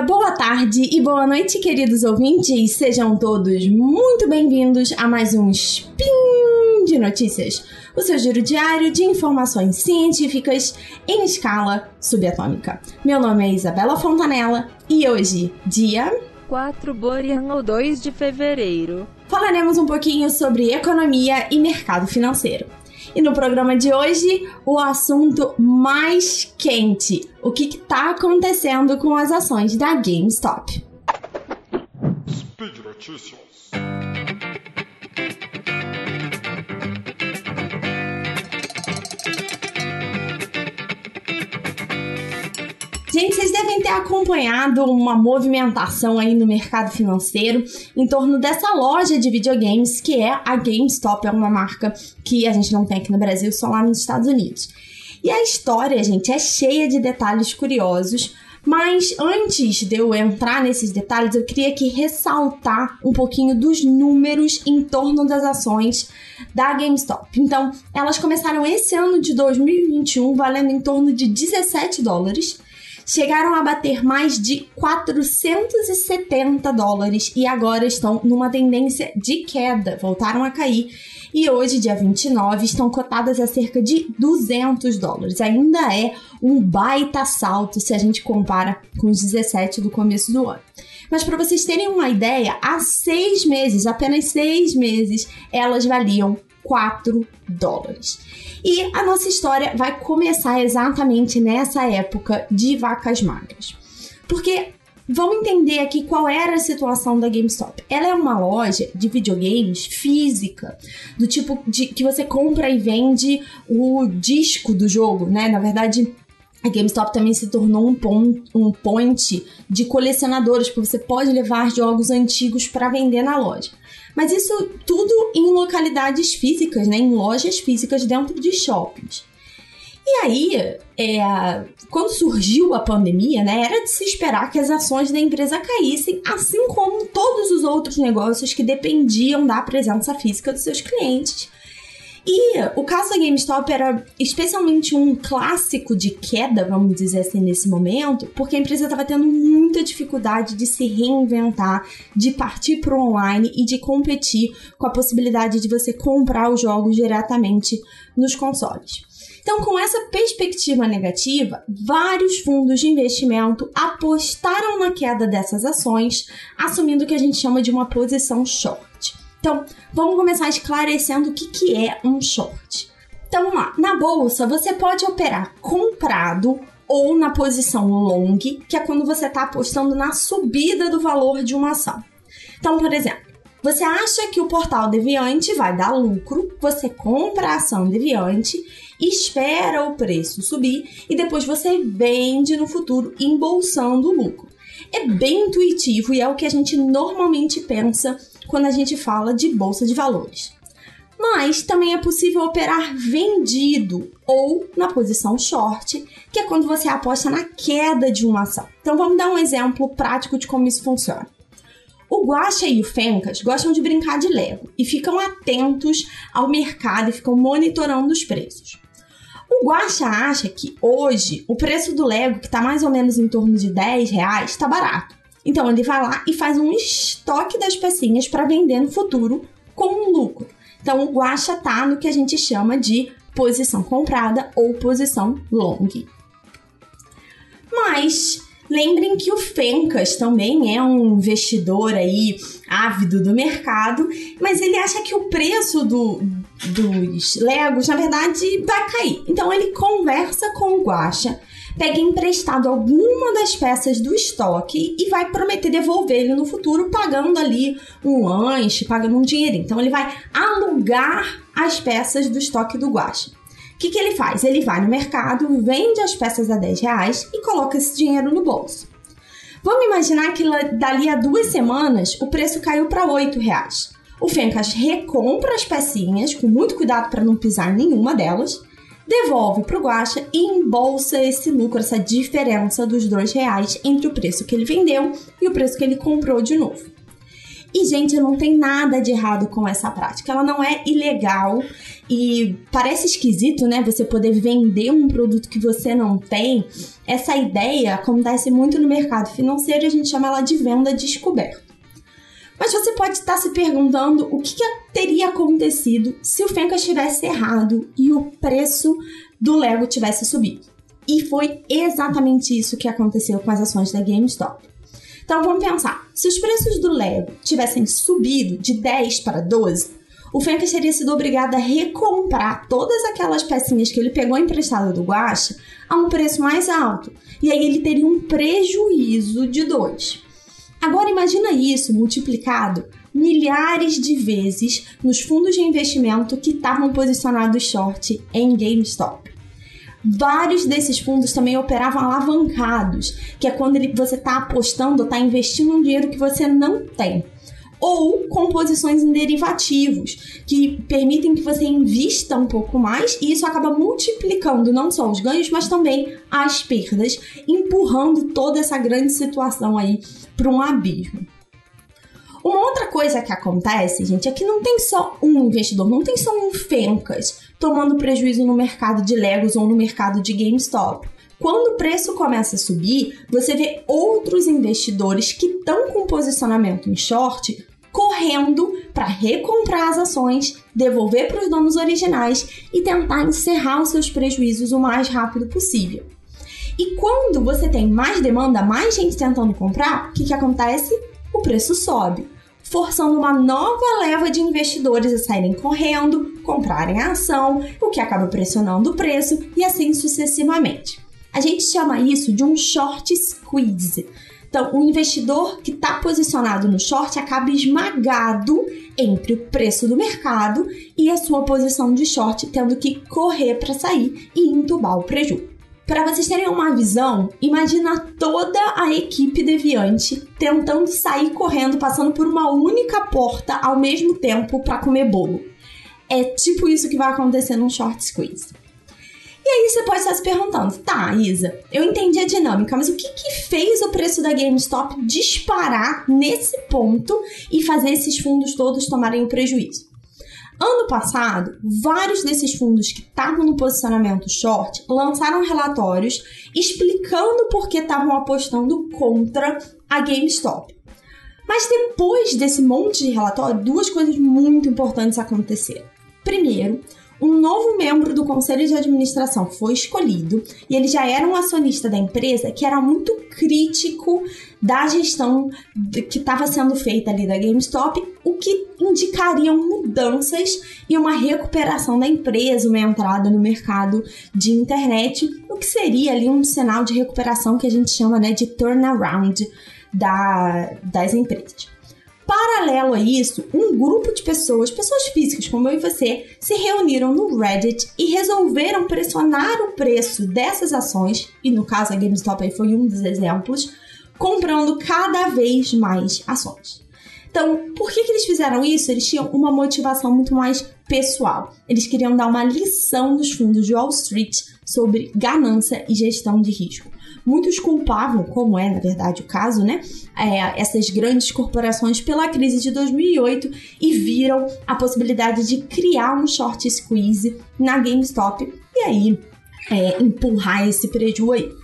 dia, boa tarde e boa noite, queridos ouvintes. Sejam todos muito bem-vindos a mais um Spin de Notícias, o seu giro diário de informações científicas em escala subatômica. Meu nome é Isabela Fontanella e hoje, dia 4 Borian ou 2 de fevereiro, falaremos um pouquinho sobre economia e mercado financeiro. E no programa de hoje, o assunto mais quente: o que está acontecendo com as ações da GameStop. Speed Notícias. Ter acompanhado uma movimentação aí no mercado financeiro em torno dessa loja de videogames que é a GameStop, é uma marca que a gente não tem aqui no Brasil, só lá nos Estados Unidos. E a história, gente, é cheia de detalhes curiosos, mas antes de eu entrar nesses detalhes, eu queria aqui ressaltar um pouquinho dos números em torno das ações da GameStop. Então, elas começaram esse ano de 2021 valendo em torno de 17 dólares chegaram a bater mais de 470 dólares e agora estão numa tendência de queda, voltaram a cair. E hoje, dia 29, estão cotadas a cerca de 200 dólares. Ainda é um baita salto se a gente compara com os 17 do começo do ano. Mas para vocês terem uma ideia, há seis meses, apenas seis meses, elas valiam 4 dólares. E a nossa história vai começar exatamente nessa época de vacas magras. Porque vamos entender aqui qual era a situação da GameStop. Ela é uma loja de videogames física, do tipo de que você compra e vende o disco do jogo, né? Na verdade, a GameStop também se tornou um, pon um point de colecionadores, porque você pode levar jogos antigos para vender na loja. Mas isso tudo em localidades físicas, né? Em lojas físicas dentro de shoppings. E aí, é, quando surgiu a pandemia, né, era de se esperar que as ações da empresa caíssem, assim como todos os outros negócios que dependiam da presença física dos seus clientes. E o caso da GameStop era especialmente um clássico de queda, vamos dizer assim, nesse momento, porque a empresa estava tendo muita dificuldade de se reinventar, de partir para o online e de competir com a possibilidade de você comprar os jogos diretamente nos consoles. Então, com essa perspectiva negativa, vários fundos de investimento apostaram na queda dessas ações, assumindo o que a gente chama de uma posição short. Então, vamos começar esclarecendo o que, que é um short. Então, vamos lá. Na bolsa, você pode operar comprado ou na posição long, que é quando você está apostando na subida do valor de uma ação. Então, por exemplo, você acha que o portal Deviante vai dar lucro, você compra a ação Deviante, espera o preço subir e depois você vende no futuro embolsando o lucro. É bem intuitivo e é o que a gente normalmente pensa quando a gente fala de bolsa de valores. Mas também é possível operar vendido ou na posição short, que é quando você aposta na queda de uma ação. Então vamos dar um exemplo prático de como isso funciona. O Guaxa e o Fencas gostam de brincar de Lego e ficam atentos ao mercado e ficam monitorando os preços. O Guaxa acha que hoje o preço do Lego, que está mais ou menos em torno de 10 reais, está barato. Então ele vai lá e faz um estoque das pecinhas para vender no futuro com um lucro. Então o guacha tá no que a gente chama de posição comprada ou posição long. Mas lembrem que o Fencas também é um investidor aí ávido do mercado, mas ele acha que o preço do, dos Legos, na verdade, vai cair. Então ele conversa com o Guacha pega emprestado alguma das peças do estoque e vai prometer devolver ele no futuro, pagando ali um lanche, pagando um dinheiro. Então ele vai alugar as peças do estoque do guache. O que, que ele faz? Ele vai no mercado, vende as peças a 10 reais e coloca esse dinheiro no bolso. Vamos imaginar que dali a duas semanas o preço caiu para 8 reais. O Fencas recompra as pecinhas, com muito cuidado para não pisar nenhuma delas, devolve para o Guaxa e embolsa esse lucro, essa diferença dos dois reais entre o preço que ele vendeu e o preço que ele comprou de novo. E, gente, não tem nada de errado com essa prática. Ela não é ilegal e parece esquisito, né? Você poder vender um produto que você não tem. Essa ideia acontece muito no mercado financeiro e a gente chama ela de venda descoberta. Mas você pode estar se perguntando o que, que teria acontecido se o Fencas tivesse errado e o preço do Lego tivesse subido. E foi exatamente isso que aconteceu com as ações da GameStop. Então vamos pensar: se os preços do Lego tivessem subido de 10 para 12, o Fencas teria sido obrigado a recomprar todas aquelas pecinhas que ele pegou emprestado do Guacha a um preço mais alto. E aí ele teria um prejuízo de 2. Agora imagina isso multiplicado milhares de vezes nos fundos de investimento que estavam posicionados short em GameStop. Vários desses fundos também operavam alavancados, que é quando você está apostando, está investindo um dinheiro que você não tem ou composições em derivativos, que permitem que você invista um pouco mais e isso acaba multiplicando não só os ganhos, mas também as perdas, empurrando toda essa grande situação aí para um abismo. Uma outra coisa que acontece, gente, é que não tem só um investidor, não tem só um Fencas tomando prejuízo no mercado de Legos ou no mercado de GameStop. Quando o preço começa a subir, você vê outros investidores que estão com posicionamento em short correndo para recomprar as ações, devolver para os donos originais e tentar encerrar os seus prejuízos o mais rápido possível. E quando você tem mais demanda, mais gente tentando comprar, o que, que acontece? O preço sobe, forçando uma nova leva de investidores a saírem correndo, comprarem a ação, o que acaba pressionando o preço e assim sucessivamente. A gente chama isso de um short squeeze então, o investidor que está posicionado no short acaba esmagado entre o preço do mercado e a sua posição de short, tendo que correr para sair e entubar o prejuízo. Para vocês terem uma visão, imagina toda a equipe deviante tentando sair correndo, passando por uma única porta ao mesmo tempo para comer bolo. É tipo isso que vai acontecer num short squeeze. E aí você pode estar se perguntando, tá, Isa, eu entendi a dinâmica, mas o que, que fez o preço da GameStop disparar nesse ponto e fazer esses fundos todos tomarem o prejuízo? Ano passado, vários desses fundos que estavam no posicionamento short lançaram relatórios explicando por que estavam apostando contra a GameStop. Mas depois desse monte de relatório, duas coisas muito importantes aconteceram. Primeiro, um novo membro do conselho de administração foi escolhido e ele já era um acionista da empresa que era muito crítico da gestão que estava sendo feita ali da GameStop, o que indicariam mudanças e uma recuperação da empresa, uma entrada no mercado de internet, o que seria ali um sinal de recuperação que a gente chama né, de turnaround da, das empresas. Paralelo a isso, um grupo de pessoas, pessoas físicas como eu e você, se reuniram no Reddit e resolveram pressionar o preço dessas ações, e no caso a GameStop aí foi um dos exemplos, comprando cada vez mais ações. Então, por que, que eles fizeram isso? Eles tinham uma motivação muito mais pessoal. Eles queriam dar uma lição dos fundos de Wall Street sobre ganância e gestão de risco. Muitos culpavam, como é na verdade o caso, né, é, essas grandes corporações pela crise de 2008 e viram a possibilidade de criar um short squeeze na GameStop e aí é, empurrar esse prejuízo aí.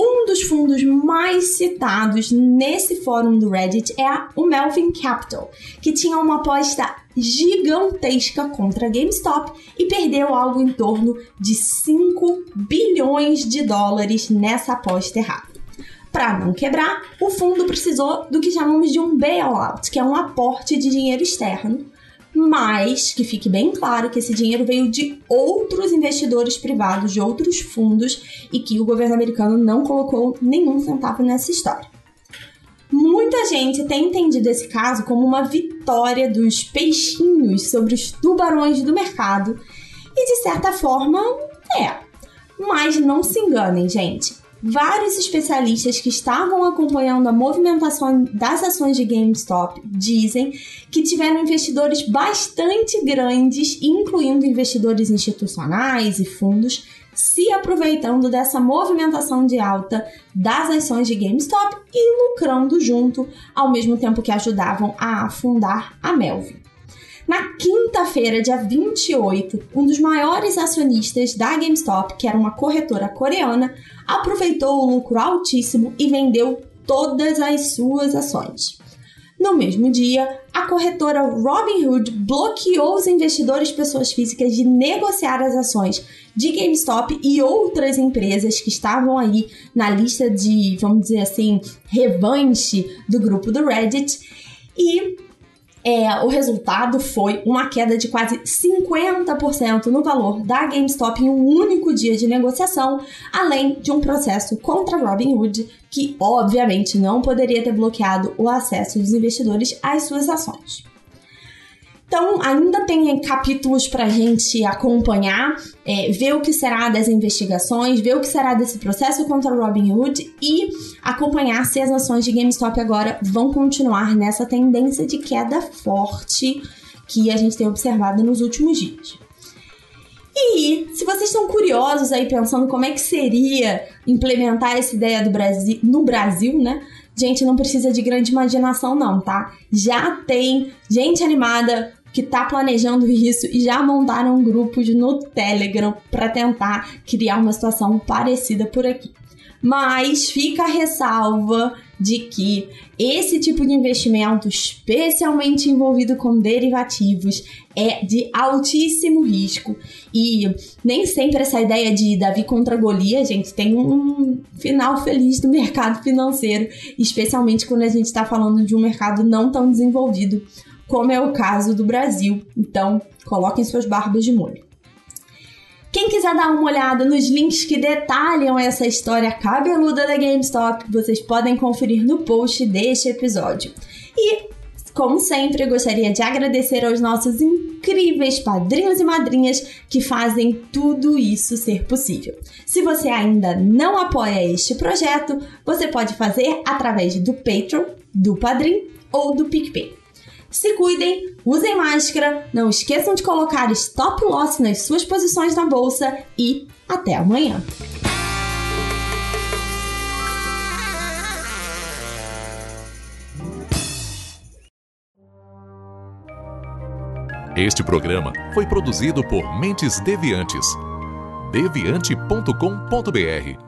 Um dos fundos mais citados nesse fórum do Reddit é o Melvin Capital, que tinha uma aposta gigantesca contra a GameStop e perdeu algo em torno de 5 bilhões de dólares nessa aposta errada. Para não quebrar, o fundo precisou do que chamamos de um bailout, que é um aporte de dinheiro externo, mas que fique bem claro que esse dinheiro veio de outros investidores privados, de outros fundos, e que o governo americano não colocou nenhum centavo nessa história. Muita gente tem entendido esse caso como uma vitória dos peixinhos sobre os tubarões do mercado, e de certa forma é. Mas não se enganem, gente. Vários especialistas que estavam acompanhando a movimentação das ações de GameStop dizem que tiveram investidores bastante grandes, incluindo investidores institucionais e fundos, se aproveitando dessa movimentação de alta das ações de GameStop e lucrando junto, ao mesmo tempo que ajudavam a afundar a Melvin. Na quinta-feira, dia 28, um dos maiores acionistas da GameStop, que era uma corretora coreana, aproveitou o lucro altíssimo e vendeu todas as suas ações. No mesmo dia, a corretora Robinhood bloqueou os investidores pessoas físicas de negociar as ações de GameStop e outras empresas que estavam aí na lista de, vamos dizer assim, revanche do grupo do Reddit. E é, o resultado foi uma queda de quase 50% no valor da GameStop em um único dia de negociação, além de um processo contra a Robinhood, que obviamente não poderia ter bloqueado o acesso dos investidores às suas ações. Então, ainda tem capítulos para a gente acompanhar, é, ver o que será das investigações, ver o que será desse processo contra Robinhood e acompanhar se as ações de GameStop agora vão continuar nessa tendência de queda forte que a gente tem observado nos últimos dias. E se vocês estão curiosos aí pensando como é que seria implementar essa ideia do Brasil no Brasil, né? Gente, não precisa de grande imaginação não, tá? Já tem gente animada que tá planejando isso e já montaram grupos no Telegram para tentar criar uma situação parecida por aqui. Mas fica a ressalva de que esse tipo de investimento, especialmente envolvido com derivativos, é de altíssimo risco. E nem sempre essa ideia de Davi contra Golias, gente, tem um final feliz do mercado financeiro, especialmente quando a gente está falando de um mercado não tão desenvolvido como é o caso do Brasil. Então, coloquem suas barbas de molho. Quem quiser dar uma olhada nos links que detalham essa história cabeluda da GameStop, vocês podem conferir no post deste episódio. E, como sempre, gostaria de agradecer aos nossos incríveis padrinhos e madrinhas que fazem tudo isso ser possível. Se você ainda não apoia este projeto, você pode fazer através do Patreon, do Padrim ou do PicPay. Se cuidem, usem máscara, não esqueçam de colocar stop loss nas suas posições na bolsa e até amanhã. Este programa foi produzido por Mentes Deviantes. deviante.com.br